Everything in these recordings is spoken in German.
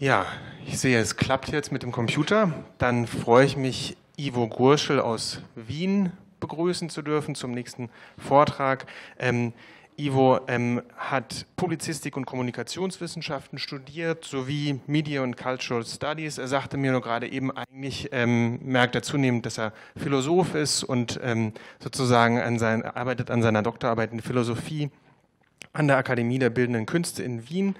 Ja, ich sehe, es klappt jetzt mit dem Computer. Dann freue ich mich, Ivo Gurschel aus Wien begrüßen zu dürfen zum nächsten Vortrag. Ähm, Ivo ähm, hat Publizistik und Kommunikationswissenschaften studiert sowie Media und Cultural Studies. Er sagte mir nur gerade eben, eigentlich ähm, merkt er zunehmend, dass er Philosoph ist und ähm, sozusagen an sein, arbeitet an seiner Doktorarbeit in Philosophie an der Akademie der Bildenden Künste in Wien.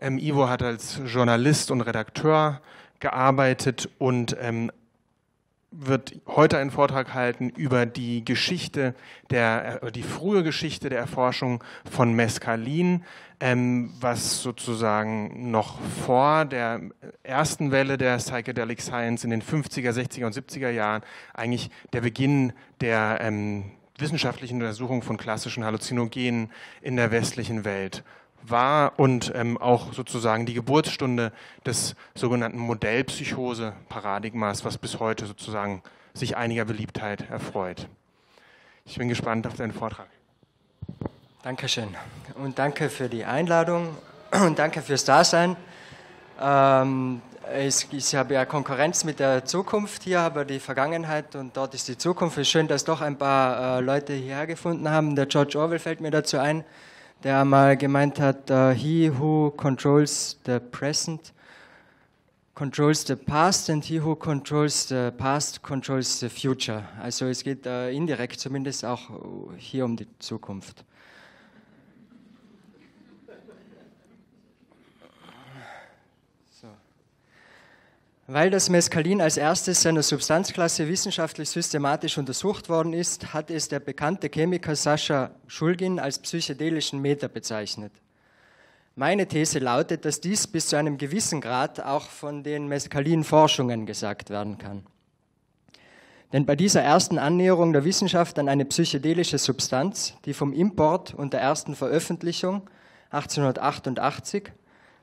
Ähm, Ivo hat als Journalist und Redakteur gearbeitet und ähm, wird heute einen Vortrag halten über die Geschichte der, äh, die frühe Geschichte der Erforschung von Mescalin, ähm, was sozusagen noch vor der ersten Welle der Psychedelic Science in den 50er, 60er und 70er Jahren eigentlich der Beginn der ähm, wissenschaftlichen Untersuchung von klassischen Halluzinogenen in der westlichen Welt war und ähm, auch sozusagen die Geburtsstunde des sogenannten Modellpsychose-Paradigmas, was bis heute sozusagen sich einiger Beliebtheit erfreut. Ich bin gespannt auf deinen Vortrag. Dankeschön und danke für die Einladung und danke fürs Dasein. Ähm, ich, ich, habe ja Konkurrenz mit der Zukunft hier, aber die Vergangenheit und dort ist die Zukunft. Es ist schön, dass doch ein paar äh, Leute hierher gefunden haben. Der George Orwell fällt mir dazu ein der mal gemeint hat, uh, he who controls the present controls the past and he who controls the past controls the future. Also es geht uh, indirekt zumindest auch hier um die Zukunft. Weil das Mescalin als erstes seiner Substanzklasse wissenschaftlich systematisch untersucht worden ist, hat es der bekannte Chemiker Sascha Schulgin als psychedelischen Meter bezeichnet. Meine These lautet, dass dies bis zu einem gewissen Grad auch von den Mescalin-Forschungen gesagt werden kann. Denn bei dieser ersten Annäherung der Wissenschaft an eine psychedelische Substanz, die vom Import und der ersten Veröffentlichung 1888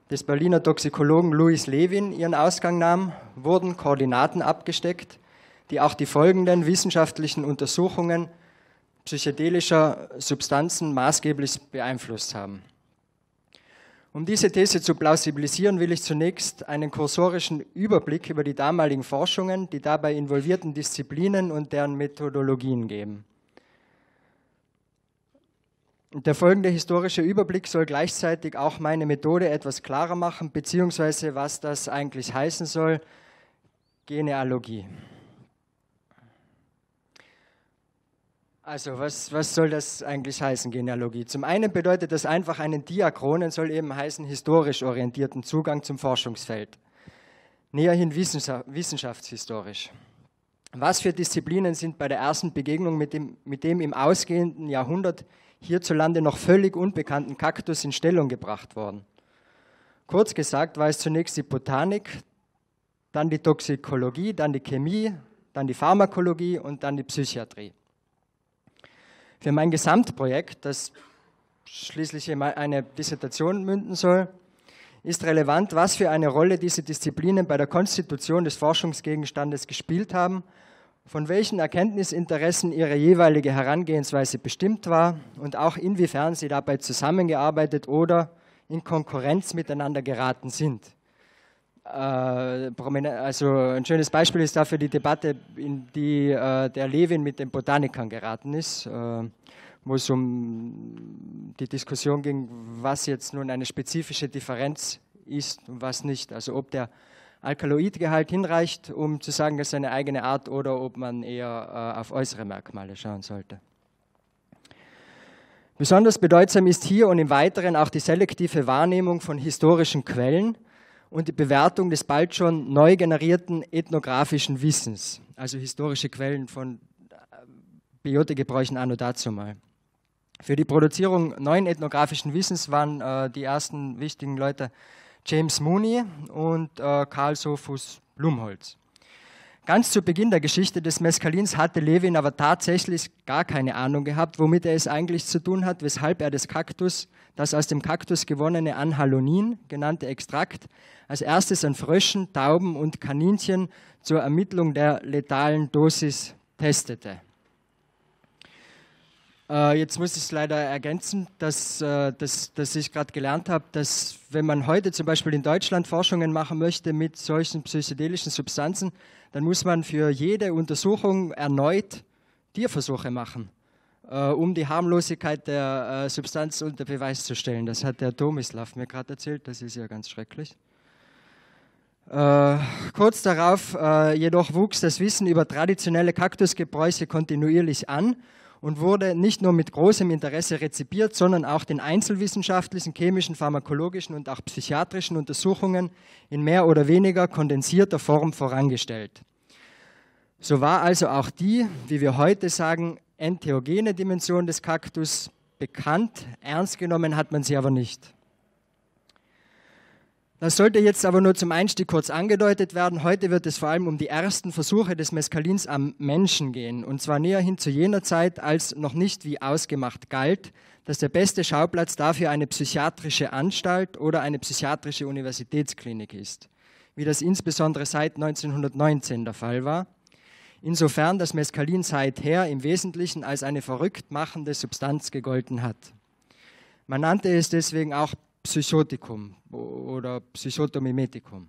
des Berliner Toxikologen Louis Levin ihren Ausgang nahm, wurden Koordinaten abgesteckt, die auch die folgenden wissenschaftlichen Untersuchungen psychedelischer Substanzen maßgeblich beeinflusst haben. Um diese These zu plausibilisieren, will ich zunächst einen kursorischen Überblick über die damaligen Forschungen, die dabei involvierten Disziplinen und deren Methodologien geben. Der folgende historische Überblick soll gleichzeitig auch meine Methode etwas klarer machen, beziehungsweise was das eigentlich heißen soll, Genealogie. Also was, was soll das eigentlich heißen, Genealogie? Zum einen bedeutet das einfach einen Diachronen, soll eben heißen historisch orientierten Zugang zum Forschungsfeld. Näherhin wissenschaftshistorisch. Was für Disziplinen sind bei der ersten Begegnung mit dem, mit dem im ausgehenden Jahrhundert hierzulande noch völlig unbekannten Kaktus in Stellung gebracht worden. Kurz gesagt war es zunächst die Botanik, dann die Toxikologie, dann die Chemie, dann die Pharmakologie und dann die Psychiatrie. Für mein Gesamtprojekt, das schließlich eine Dissertation münden soll, ist relevant, was für eine Rolle diese Disziplinen bei der Konstitution des Forschungsgegenstandes gespielt haben von welchen Erkenntnisinteressen ihre jeweilige Herangehensweise bestimmt war und auch inwiefern sie dabei zusammengearbeitet oder in Konkurrenz miteinander geraten sind. Äh, also ein schönes Beispiel ist dafür die Debatte, in die äh, der Levin mit den Botanikern geraten ist, äh, wo es um die Diskussion ging, was jetzt nun eine spezifische Differenz ist und was nicht. Also ob der Alkaloidgehalt hinreicht, um zu sagen, das ist eine eigene Art oder ob man eher äh, auf äußere Merkmale schauen sollte. Besonders bedeutsam ist hier und im Weiteren auch die selektive Wahrnehmung von historischen Quellen und die Bewertung des bald schon neu generierten ethnografischen Wissens, also historische Quellen von äh, Biotegebräuchen anno dazu mal. Für die Produzierung neuen ethnografischen Wissens waren äh, die ersten wichtigen Leute James Mooney und äh, Karl Sophus Blumholz. Ganz zu Beginn der Geschichte des Mescalins hatte Levin aber tatsächlich gar keine Ahnung gehabt, womit er es eigentlich zu tun hat, weshalb er das Kaktus, das aus dem Kaktus gewonnene Anhalonin genannte Extrakt, als erstes an Fröschen, Tauben und Kaninchen zur Ermittlung der letalen Dosis testete. Äh, jetzt muss ich es leider ergänzen, dass, äh, dass, dass ich gerade gelernt habe, dass wenn man heute zum Beispiel in Deutschland Forschungen machen möchte mit solchen psychedelischen Substanzen, dann muss man für jede Untersuchung erneut Tierversuche machen, äh, um die Harmlosigkeit der äh, Substanz unter Beweis zu stellen. Das hat der Tomislav mir gerade erzählt, das ist ja ganz schrecklich. Äh, kurz darauf äh, jedoch wuchs das Wissen über traditionelle Kaktusgebräuche kontinuierlich an und wurde nicht nur mit großem Interesse rezipiert, sondern auch den einzelwissenschaftlichen, chemischen, pharmakologischen und auch psychiatrischen Untersuchungen in mehr oder weniger kondensierter Form vorangestellt. So war also auch die, wie wir heute sagen, entheogene Dimension des Kaktus bekannt, ernst genommen hat man sie aber nicht. Das sollte jetzt aber nur zum Einstieg kurz angedeutet werden. Heute wird es vor allem um die ersten Versuche des Mescalins am Menschen gehen. Und zwar näher hin zu jener Zeit, als noch nicht wie ausgemacht galt, dass der beste Schauplatz dafür eine psychiatrische Anstalt oder eine psychiatrische Universitätsklinik ist. Wie das insbesondere seit 1919 der Fall war. Insofern das Mescalin seither im Wesentlichen als eine verrückt machende Substanz gegolten hat. Man nannte es deswegen auch Psychotikum oder Psychotomimetikum.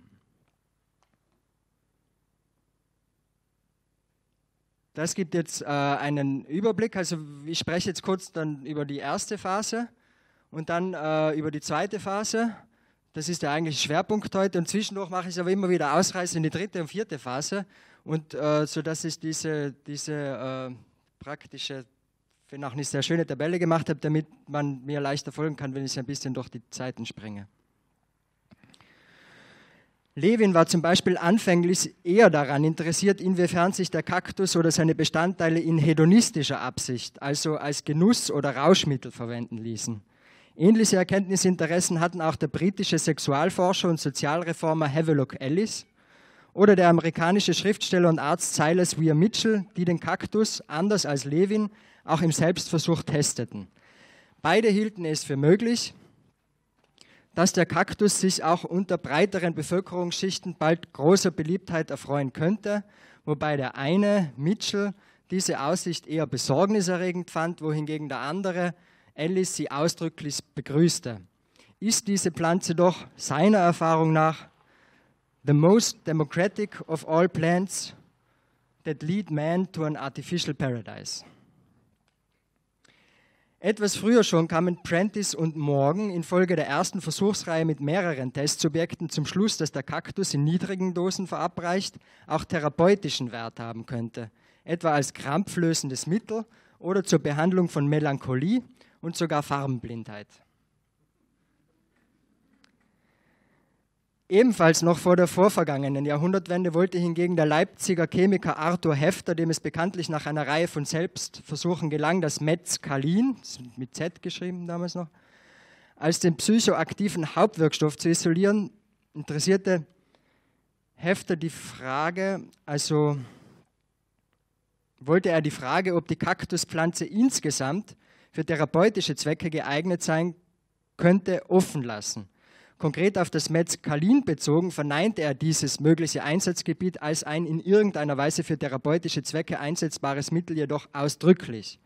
Das gibt jetzt äh, einen Überblick. Also ich spreche jetzt kurz dann über die erste Phase und dann äh, über die zweite Phase. Das ist der eigentliche Schwerpunkt heute. Und zwischendurch mache ich aber immer wieder Ausreise in die dritte und vierte Phase, und äh, sodass ich diese, diese äh, praktische wenn auch nicht sehr schöne Tabelle gemacht habe, damit man mir leichter folgen kann, wenn ich ein bisschen durch die Zeiten springe. Levin war zum Beispiel anfänglich eher daran interessiert, inwiefern sich der Kaktus oder seine Bestandteile in hedonistischer Absicht, also als Genuss oder Rauschmittel verwenden ließen. Ähnliche Erkenntnisinteressen hatten auch der britische Sexualforscher und Sozialreformer Havelock Ellis oder der amerikanische Schriftsteller und Arzt Silas Weir Mitchell, die den Kaktus, anders als Levin, auch im Selbstversuch testeten. Beide hielten es für möglich, dass der Kaktus sich auch unter breiteren Bevölkerungsschichten bald großer Beliebtheit erfreuen könnte, wobei der eine, Mitchell, diese Aussicht eher besorgniserregend fand, wohingegen der andere, Ellis, sie ausdrücklich begrüßte. Ist diese Pflanze doch seiner Erfahrung nach the most democratic of all plants that lead man to an artificial paradise. Etwas früher schon kamen Prentice und Morgan infolge der ersten Versuchsreihe mit mehreren Testsubjekten zum Schluss, dass der Kaktus in niedrigen Dosen verabreicht auch therapeutischen Wert haben könnte, etwa als krampflösendes Mittel oder zur Behandlung von Melancholie und sogar Farbenblindheit. Ebenfalls noch vor der vorvergangenen Jahrhundertwende wollte hingegen der Leipziger Chemiker Arthur Hefter, dem es bekanntlich nach einer Reihe von Selbstversuchen gelang, das Metzkalin, mit Z geschrieben damals noch, als den psychoaktiven Hauptwirkstoff zu isolieren, interessierte Hefter die Frage, also wollte er die Frage, ob die Kaktuspflanze insgesamt für therapeutische Zwecke geeignet sein könnte, offen lassen. Konkret auf das Mescalin bezogen verneinte er dieses mögliche Einsatzgebiet als ein in irgendeiner Weise für therapeutische Zwecke einsetzbares Mittel jedoch ausdrücklich.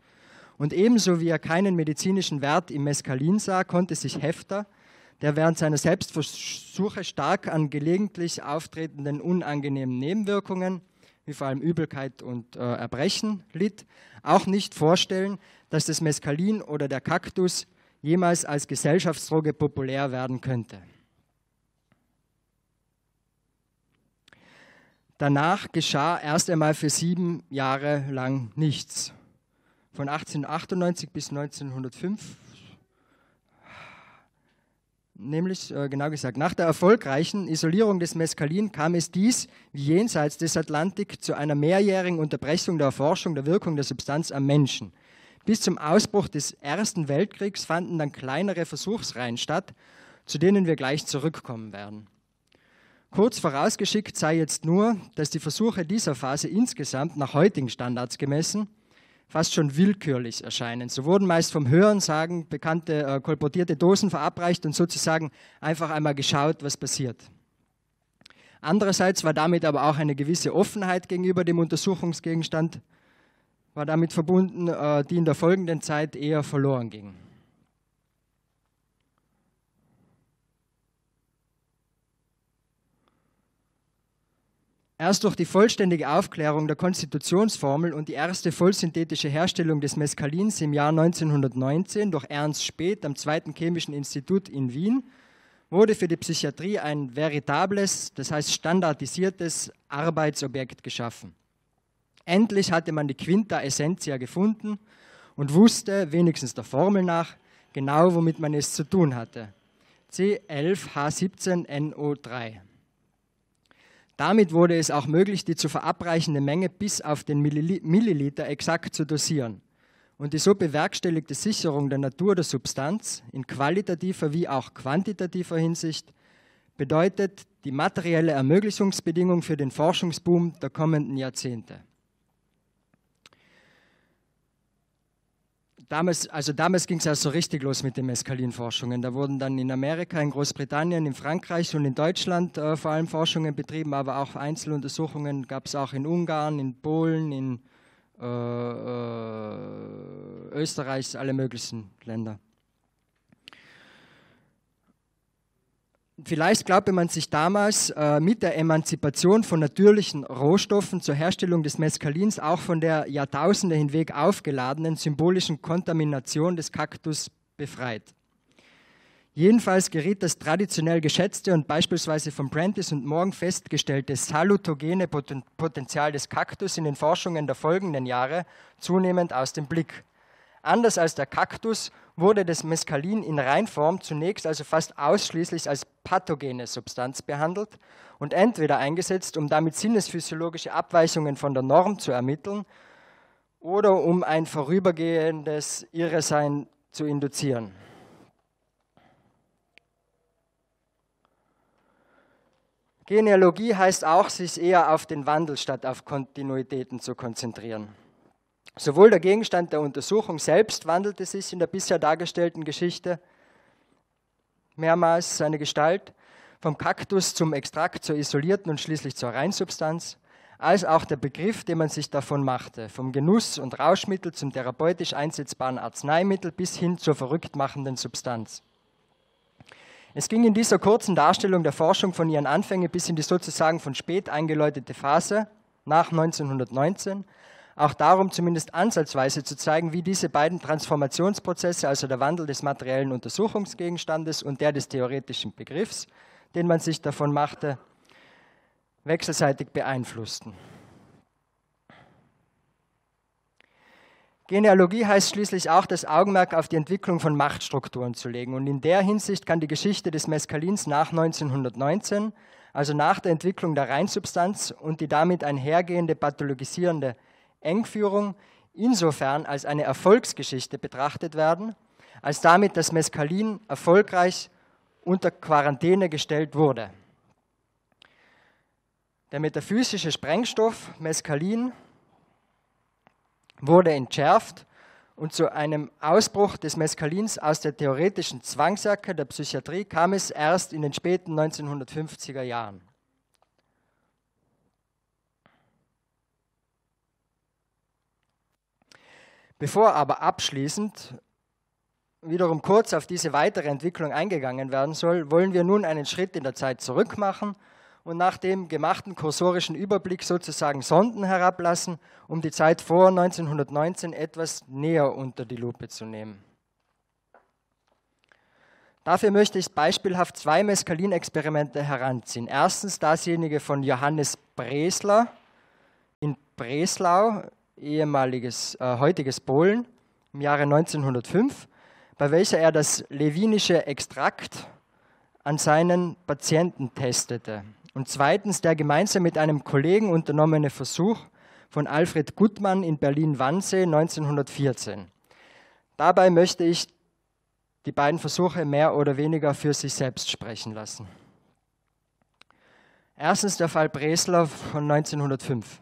Und ebenso wie er keinen medizinischen Wert im Mescalin sah, konnte sich Hefter, der während seiner Selbstversuche stark an gelegentlich auftretenden unangenehmen Nebenwirkungen, wie vor allem Übelkeit und äh, Erbrechen, litt, auch nicht vorstellen, dass das Mescalin oder der Kaktus jemals als Gesellschaftsdroge populär werden könnte. Danach geschah erst einmal für sieben Jahre lang nichts. Von 1898 bis 1905, nämlich äh, genau gesagt, nach der erfolgreichen Isolierung des Mescalin kam es dies, wie jenseits des Atlantik, zu einer mehrjährigen Unterbrechung der Erforschung der Wirkung der Substanz am Menschen. Bis zum Ausbruch des Ersten Weltkriegs fanden dann kleinere Versuchsreihen statt, zu denen wir gleich zurückkommen werden. Kurz vorausgeschickt sei jetzt nur, dass die Versuche dieser Phase insgesamt nach heutigen Standards gemessen fast schon willkürlich erscheinen. So wurden meist vom Hörensagen bekannte äh, kolportierte Dosen verabreicht und sozusagen einfach einmal geschaut, was passiert. Andererseits war damit aber auch eine gewisse Offenheit gegenüber dem Untersuchungsgegenstand war damit verbunden, äh, die in der folgenden Zeit eher verloren ging. Erst durch die vollständige Aufklärung der Konstitutionsformel und die erste vollsynthetische Herstellung des Mescalins im Jahr 1919 durch Ernst Speth am Zweiten Chemischen Institut in Wien wurde für die Psychiatrie ein veritables, das heißt standardisiertes Arbeitsobjekt geschaffen. Endlich hatte man die Quinta Essentia gefunden und wusste, wenigstens der Formel nach, genau, womit man es zu tun hatte. C11H17NO3. Damit wurde es auch möglich, die zu verabreichende Menge bis auf den Milliliter exakt zu dosieren. Und die so bewerkstelligte Sicherung der Natur der Substanz in qualitativer wie auch quantitativer Hinsicht bedeutet die materielle Ermöglichungsbedingung für den Forschungsboom der kommenden Jahrzehnte. Damals, also damals ging es ja so richtig los mit den Meskalinforschungen. Da wurden dann in Amerika, in Großbritannien, in Frankreich und in Deutschland äh, vor allem Forschungen betrieben, aber auch Einzeluntersuchungen gab es auch in Ungarn, in Polen, in äh, äh, Österreich, alle möglichen Länder. Vielleicht glaubte man sich damals äh, mit der Emanzipation von natürlichen Rohstoffen zur Herstellung des Mescalins auch von der Jahrtausende hinweg aufgeladenen symbolischen Kontamination des Kaktus befreit. Jedenfalls geriet das traditionell geschätzte und beispielsweise von Prentice und Morgan festgestellte salutogene Potenzial des Kaktus in den Forschungen der folgenden Jahre zunehmend aus dem Blick. Anders als der Kaktus wurde das Mescalin in Reinform zunächst also fast ausschließlich als pathogene Substanz behandelt und entweder eingesetzt, um damit sinnesphysiologische Abweichungen von der Norm zu ermitteln oder um ein vorübergehendes Irresein zu induzieren. Genealogie heißt auch, sich eher auf den Wandel statt auf Kontinuitäten zu konzentrieren. Sowohl der Gegenstand der Untersuchung selbst wandelte sich in der bisher dargestellten Geschichte mehrmals seine Gestalt, vom Kaktus zum Extrakt zur isolierten und schließlich zur Reinsubstanz, als auch der Begriff, den man sich davon machte, vom Genuss- und Rauschmittel zum therapeutisch einsetzbaren Arzneimittel bis hin zur verrückt machenden Substanz. Es ging in dieser kurzen Darstellung der Forschung von ihren Anfängen bis in die sozusagen von spät eingeläutete Phase nach 1919 auch darum, zumindest ansatzweise zu zeigen, wie diese beiden Transformationsprozesse, also der Wandel des materiellen Untersuchungsgegenstandes und der des theoretischen Begriffs, den man sich davon machte, wechselseitig beeinflussten. Genealogie heißt schließlich auch, das Augenmerk auf die Entwicklung von Machtstrukturen zu legen. Und in der Hinsicht kann die Geschichte des Mescalins nach 1919, also nach der Entwicklung der Reinsubstanz und die damit einhergehende pathologisierende Engführung insofern als eine Erfolgsgeschichte betrachtet werden, als damit das Mescalin erfolgreich unter Quarantäne gestellt wurde. Der metaphysische Sprengstoff Mescalin wurde entschärft und zu einem Ausbruch des Mescalins aus der theoretischen Zwangsjacke der Psychiatrie kam es erst in den späten 1950er Jahren. Bevor aber abschließend wiederum kurz auf diese weitere Entwicklung eingegangen werden soll, wollen wir nun einen Schritt in der Zeit zurück machen und nach dem gemachten kursorischen Überblick sozusagen Sonden herablassen, um die Zeit vor 1919 etwas näher unter die Lupe zu nehmen. Dafür möchte ich beispielhaft zwei Mescalin-Experimente heranziehen. Erstens dasjenige von Johannes Bresler in Breslau ehemaliges, äh, heutiges Polen im Jahre 1905, bei welcher er das levinische Extrakt an seinen Patienten testete. Und zweitens der gemeinsam mit einem Kollegen unternommene Versuch von Alfred Gutmann in Berlin-Wannsee 1914. Dabei möchte ich die beiden Versuche mehr oder weniger für sich selbst sprechen lassen. Erstens der Fall Breslau von 1905.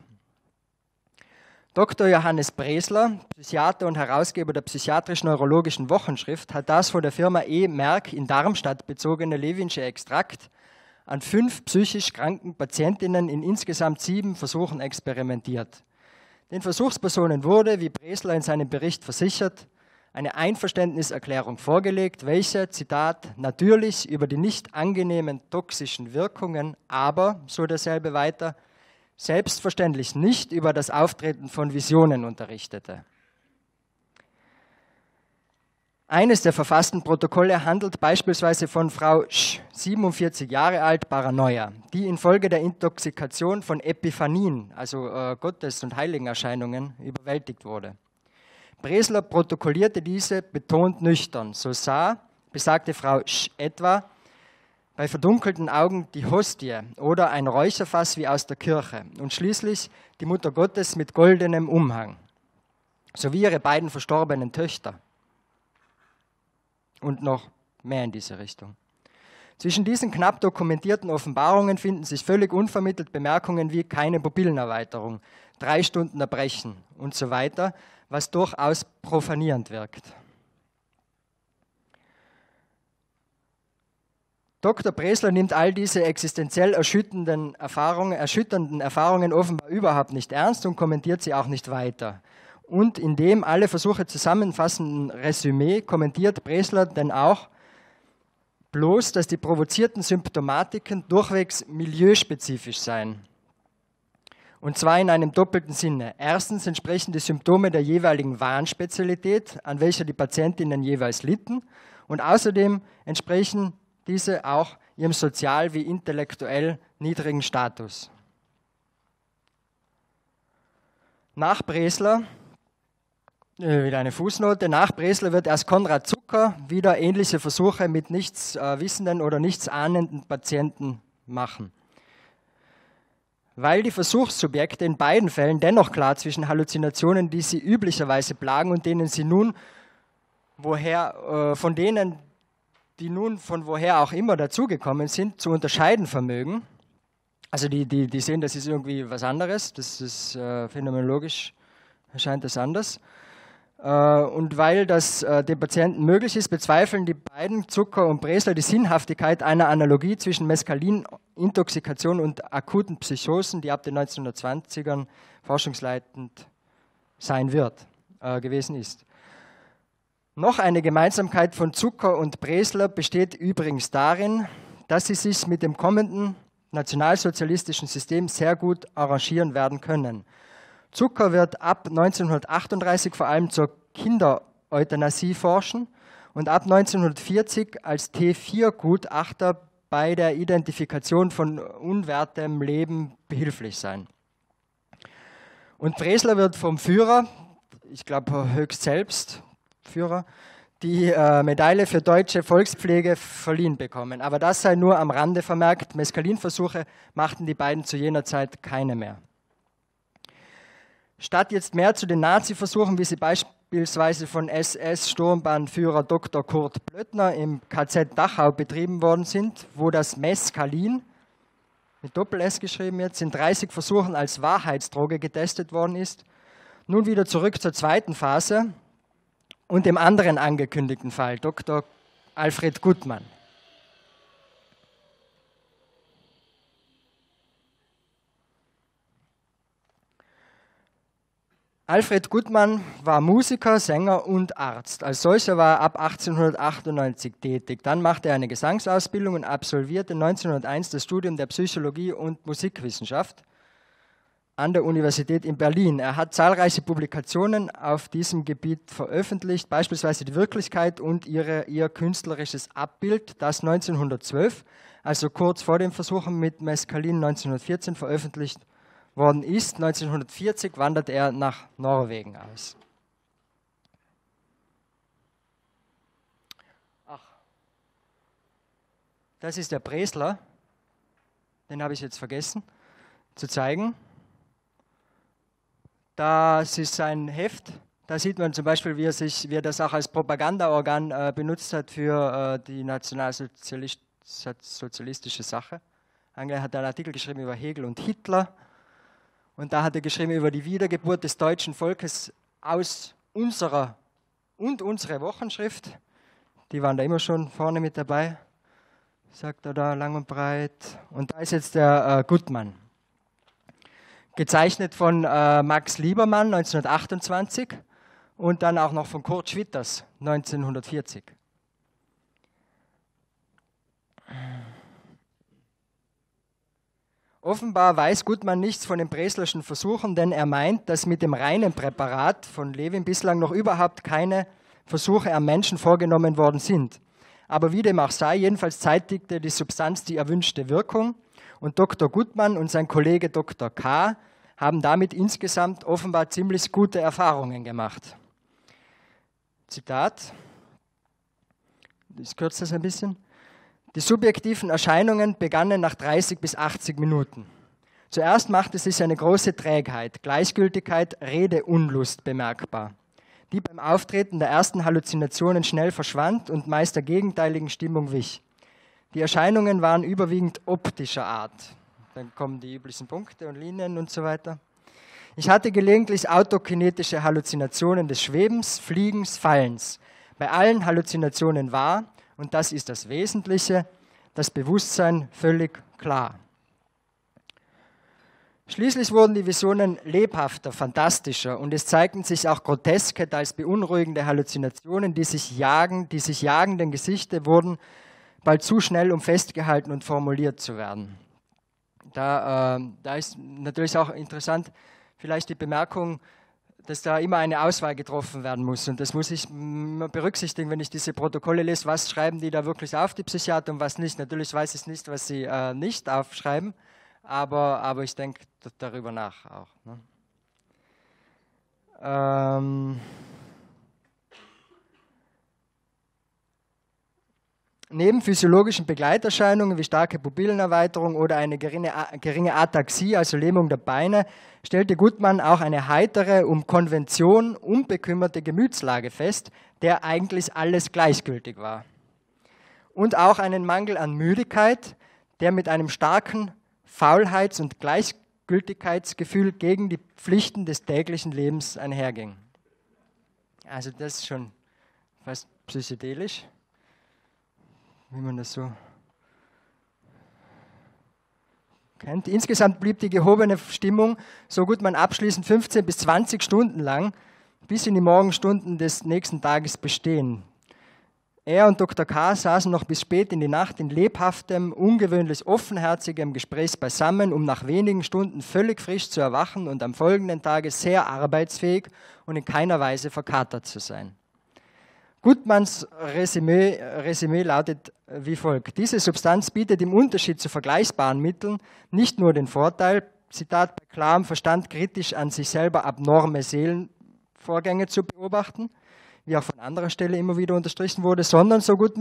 Dr. Johannes Bresler, Psychiater und Herausgeber der psychiatrisch-neurologischen Wochenschrift, hat das von der Firma E. Merck in Darmstadt bezogene Lewinsche Extrakt an fünf psychisch kranken Patientinnen in insgesamt sieben Versuchen experimentiert. Den Versuchspersonen wurde, wie Bresler in seinem Bericht versichert, eine Einverständniserklärung vorgelegt, welche, Zitat, natürlich über die nicht angenehmen toxischen Wirkungen, aber, so derselbe weiter, selbstverständlich nicht über das Auftreten von Visionen unterrichtete. Eines der verfassten Protokolle handelt beispielsweise von Frau Sch, 47 Jahre alt, Paranoia, die infolge der Intoxikation von Epiphanien, also äh, Gottes- und Heiligenerscheinungen, überwältigt wurde. Bresler protokollierte diese betont nüchtern. So sah besagte Frau Sch etwa bei verdunkelten Augen die Hostie oder ein Räucherfass wie aus der Kirche und schließlich die Mutter Gottes mit goldenem Umhang sowie ihre beiden verstorbenen Töchter und noch mehr in diese Richtung. Zwischen diesen knapp dokumentierten Offenbarungen finden sich völlig unvermittelt Bemerkungen wie keine Pupillenerweiterung, drei Stunden Erbrechen und so weiter, was durchaus profanierend wirkt. Dr. Bresler nimmt all diese existenziell erschütternden Erfahrungen, erschütternden Erfahrungen offenbar überhaupt nicht ernst und kommentiert sie auch nicht weiter. Und in dem alle Versuche zusammenfassenden Resümee kommentiert Bresler denn auch bloß, dass die provozierten Symptomatiken durchwegs milieuspezifisch seien. Und zwar in einem doppelten Sinne. Erstens entsprechen die Symptome der jeweiligen Warnspezialität, an welcher die Patientinnen jeweils litten. Und außerdem entsprechen diese auch ihrem sozial wie intellektuell niedrigen Status. Nach Bresler äh, wieder eine Fußnote. Nach Bresler wird erst Konrad Zucker wieder ähnliche Versuche mit nichts äh, wissenden oder nichts ahnenden Patienten machen. Weil die Versuchssubjekte in beiden Fällen dennoch klar zwischen Halluzinationen, die sie üblicherweise plagen und denen sie nun woher, äh, von denen, die nun von woher auch immer dazugekommen sind, zu unterscheiden vermögen. Also die, die, die sehen, das ist irgendwie was anderes, das ist äh, phänomenologisch erscheint das anders. Äh, und weil das äh, den Patienten möglich ist, bezweifeln die beiden, Zucker und Bresler, die Sinnhaftigkeit einer Analogie zwischen Mescalin-Intoxikation und akuten Psychosen, die ab den 1920ern forschungsleitend sein wird, äh, gewesen ist. Noch eine Gemeinsamkeit von Zucker und Bresler besteht übrigens darin, dass sie sich mit dem kommenden nationalsozialistischen System sehr gut arrangieren werden können. Zucker wird ab 1938 vor allem zur Kindereuthanasie forschen und ab 1940 als T4-Gutachter bei der Identifikation von unwertem Leben behilflich sein. Und Bresler wird vom Führer, ich glaube höchst selbst Führer, die äh, Medaille für deutsche Volkspflege verliehen bekommen. Aber das sei nur am Rande vermerkt. Meskalinversuche machten die beiden zu jener Zeit keine mehr. Statt jetzt mehr zu den Nazi-Versuchen, wie sie beispielsweise von SS-Sturmbahnführer Dr. Kurt Blöttner im KZ Dachau betrieben worden sind, wo das Mescalin, mit Doppel-S geschrieben jetzt, in 30 Versuchen als Wahrheitsdroge getestet worden ist, nun wieder zurück zur zweiten Phase und dem anderen angekündigten Fall, Dr. Alfred Gutmann. Alfred Gutmann war Musiker, Sänger und Arzt. Als solcher war er ab 1898 tätig. Dann machte er eine Gesangsausbildung und absolvierte 1901 das Studium der Psychologie und Musikwissenschaft an der Universität in Berlin. Er hat zahlreiche Publikationen auf diesem Gebiet veröffentlicht, beispielsweise die Wirklichkeit und ihre, ihr künstlerisches Abbild, das 1912, also kurz vor den Versuchen mit Mescalin 1914 veröffentlicht worden ist. 1940 wandert er nach Norwegen aus. Ach, das ist der Bresler. Den habe ich jetzt vergessen zu zeigen. Das ist sein Heft. Da sieht man zum Beispiel, wie er, sich, wie er das auch als Propagandaorgan äh, benutzt hat für äh, die nationalsozialistische Sache. Angela hat einen Artikel geschrieben über Hegel und Hitler. Und da hat er geschrieben über die Wiedergeburt des deutschen Volkes aus unserer und unsere Wochenschrift. Die waren da immer schon vorne mit dabei, sagt er da lang und breit. Und da ist jetzt der äh, Gutmann. Gezeichnet von äh, Max Liebermann 1928 und dann auch noch von Kurt Schwitters 1940. Offenbar weiß Gutmann nichts von den Breslerschen Versuchen, denn er meint, dass mit dem reinen Präparat von Levin bislang noch überhaupt keine Versuche am Menschen vorgenommen worden sind. Aber wie dem auch sei, jedenfalls zeitigte die Substanz die erwünschte Wirkung und Dr. Gutmann und sein Kollege Dr. K. haben damit insgesamt offenbar ziemlich gute Erfahrungen gemacht. Zitat, ich kürze das ein bisschen. Die subjektiven Erscheinungen begannen nach 30 bis 80 Minuten. Zuerst machte sich eine große Trägheit, Gleichgültigkeit, Redeunlust bemerkbar, die beim Auftreten der ersten Halluzinationen schnell verschwand und meist der gegenteiligen Stimmung wich. Die Erscheinungen waren überwiegend optischer Art. Dann kommen die üblichen Punkte und Linien und so weiter. Ich hatte gelegentlich autokinetische Halluzinationen des Schwebens, Fliegens, Fallens. Bei allen Halluzinationen war, und das ist das Wesentliche, das Bewusstsein völlig klar. Schließlich wurden die Visionen lebhafter, fantastischer und es zeigten sich auch groteske, teils beunruhigende Halluzinationen, die sich jagen, die sich jagenden Gesichter wurden bald zu schnell, um festgehalten und formuliert zu werden. Da, äh, da ist natürlich auch interessant, vielleicht die Bemerkung, dass da immer eine Auswahl getroffen werden muss. Und das muss ich berücksichtigen, wenn ich diese Protokolle lese. Was schreiben die da wirklich auf, die Psychiater, und was nicht? Natürlich weiß ich nicht, was sie äh, nicht aufschreiben, aber, aber ich denke darüber nach auch. Ne? Ähm Neben physiologischen Begleiterscheinungen wie starke Pupillenerweiterung oder eine geringe, geringe Ataxie, also Lähmung der Beine, stellte Gutmann auch eine heitere, um Konvention unbekümmerte Gemütslage fest, der eigentlich alles gleichgültig war. Und auch einen Mangel an Müdigkeit, der mit einem starken Faulheits- und Gleichgültigkeitsgefühl gegen die Pflichten des täglichen Lebens einherging. Also das ist schon fast psychedelisch wie man das so kennt. Insgesamt blieb die gehobene Stimmung, so gut man abschließend 15 bis 20 Stunden lang, bis in die Morgenstunden des nächsten Tages bestehen. Er und Dr. K. saßen noch bis spät in die Nacht in lebhaftem, ungewöhnlich offenherzigem Gespräch beisammen, um nach wenigen Stunden völlig frisch zu erwachen und am folgenden Tage sehr arbeitsfähig und in keiner Weise verkatert zu sein. Gutmanns Resümee, Resümee lautet wie folgt. Diese Substanz bietet im Unterschied zu vergleichbaren Mitteln nicht nur den Vorteil, Zitat, bei klarem Verstand kritisch an sich selber abnorme Seelenvorgänge zu beobachten, wie auch von anderer Stelle immer wieder unterstrichen wurde, sondern so gut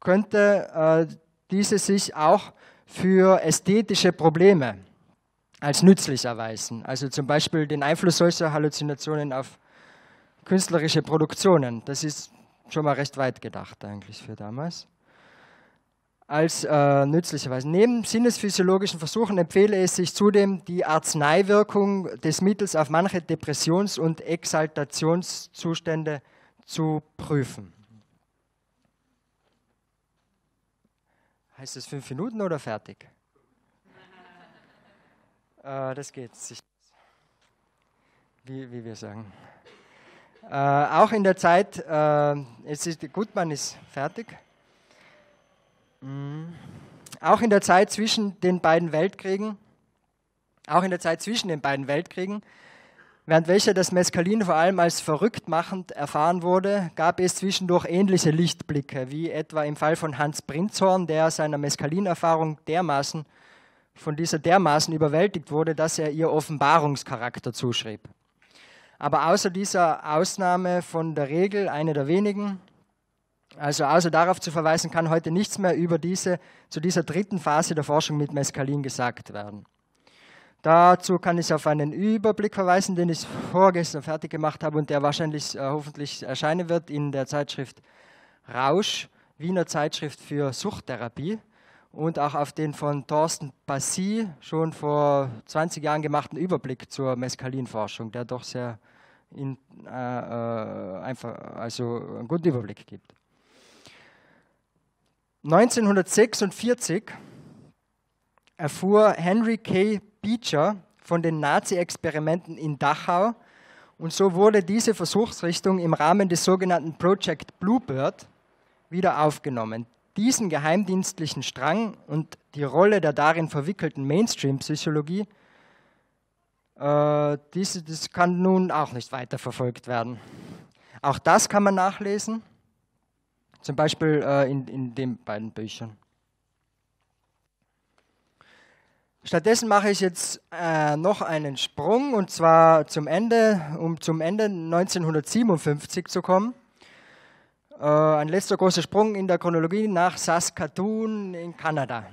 könnte äh, diese sich auch für ästhetische Probleme als nützlich erweisen. Also zum Beispiel den Einfluss solcher Halluzinationen auf künstlerische Produktionen. Das ist schon mal recht weit gedacht eigentlich für damals. Als äh, nützlicherweise. Neben sinnesphysiologischen Versuchen empfehle es sich zudem, die Arzneiwirkung des Mittels auf manche Depressions- und Exaltationszustände zu prüfen. Heißt es fünf Minuten oder fertig? äh, das geht sich. Wie, wie wir sagen. Äh, auch in der Zeit, äh, jetzt ist, Gutmann ist fertig. Mhm. Auch in der Zeit zwischen den beiden Weltkriegen, auch in der Zeit zwischen den beiden Weltkriegen, während welcher das Mescalin vor allem als verrückt machend erfahren wurde, gab es zwischendurch ähnliche Lichtblicke, wie etwa im Fall von Hans Prinzhorn, der seiner Mescalin-Erfahrung dermaßen von dieser dermaßen überwältigt wurde, dass er ihr Offenbarungscharakter zuschrieb. Aber außer dieser Ausnahme von der Regel, eine der wenigen, also außer darauf zu verweisen, kann heute nichts mehr über diese, zu dieser dritten Phase der Forschung mit Mescalin gesagt werden. Dazu kann ich auf einen Überblick verweisen, den ich vorgestern fertig gemacht habe und der wahrscheinlich äh, hoffentlich erscheinen wird in der Zeitschrift Rausch, Wiener Zeitschrift für Suchttherapie und auch auf den von Thorsten Passy schon vor 20 Jahren gemachten Überblick zur Mescalinforschung, der doch sehr in, äh, äh, einfach also einen guten Überblick gibt. 1946 erfuhr Henry K. Beecher von den Nazi-Experimenten in Dachau und so wurde diese Versuchsrichtung im Rahmen des sogenannten Project Bluebird wieder aufgenommen. Diesen geheimdienstlichen Strang und die Rolle der darin verwickelten Mainstream-Psychologie, äh, diese, das kann nun auch nicht weiterverfolgt werden. Auch das kann man nachlesen, zum Beispiel äh, in, in den beiden Büchern. Stattdessen mache ich jetzt äh, noch einen Sprung und zwar zum Ende, um zum Ende 1957 zu kommen. Äh, ein letzter großer Sprung in der Chronologie nach Saskatoon in Kanada.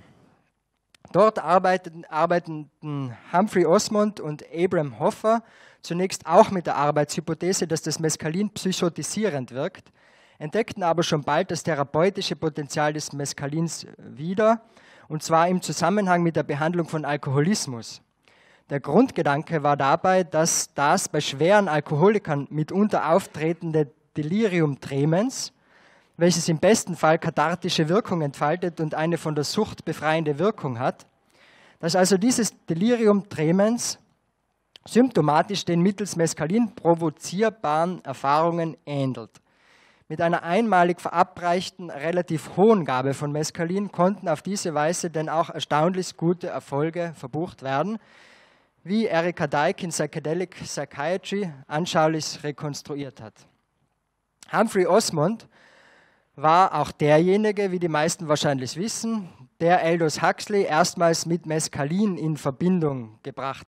Dort arbeiteten, arbeiteten Humphrey Osmond und Abram Hoffer zunächst auch mit der Arbeitshypothese, dass das Mescalin psychotisierend wirkt, entdeckten aber schon bald das therapeutische Potenzial des Mescalins wieder, und zwar im Zusammenhang mit der Behandlung von Alkoholismus. Der Grundgedanke war dabei, dass das bei schweren Alkoholikern mitunter auftretende Delirium tremens, welches im besten Fall kathartische Wirkung entfaltet und eine von der Sucht befreiende Wirkung hat, dass also dieses Delirium tremens symptomatisch den mittels Mescalin provozierbaren Erfahrungen ähnelt. Mit einer einmalig verabreichten, relativ hohen Gabe von Mescalin konnten auf diese Weise denn auch erstaunlich gute Erfolge verbucht werden, wie Erika Dyke in Psychedelic Psychiatry anschaulich rekonstruiert hat. Humphrey Osmond war auch derjenige, wie die meisten wahrscheinlich wissen, der Aldous Huxley erstmals mit Mescalin in Verbindung gebracht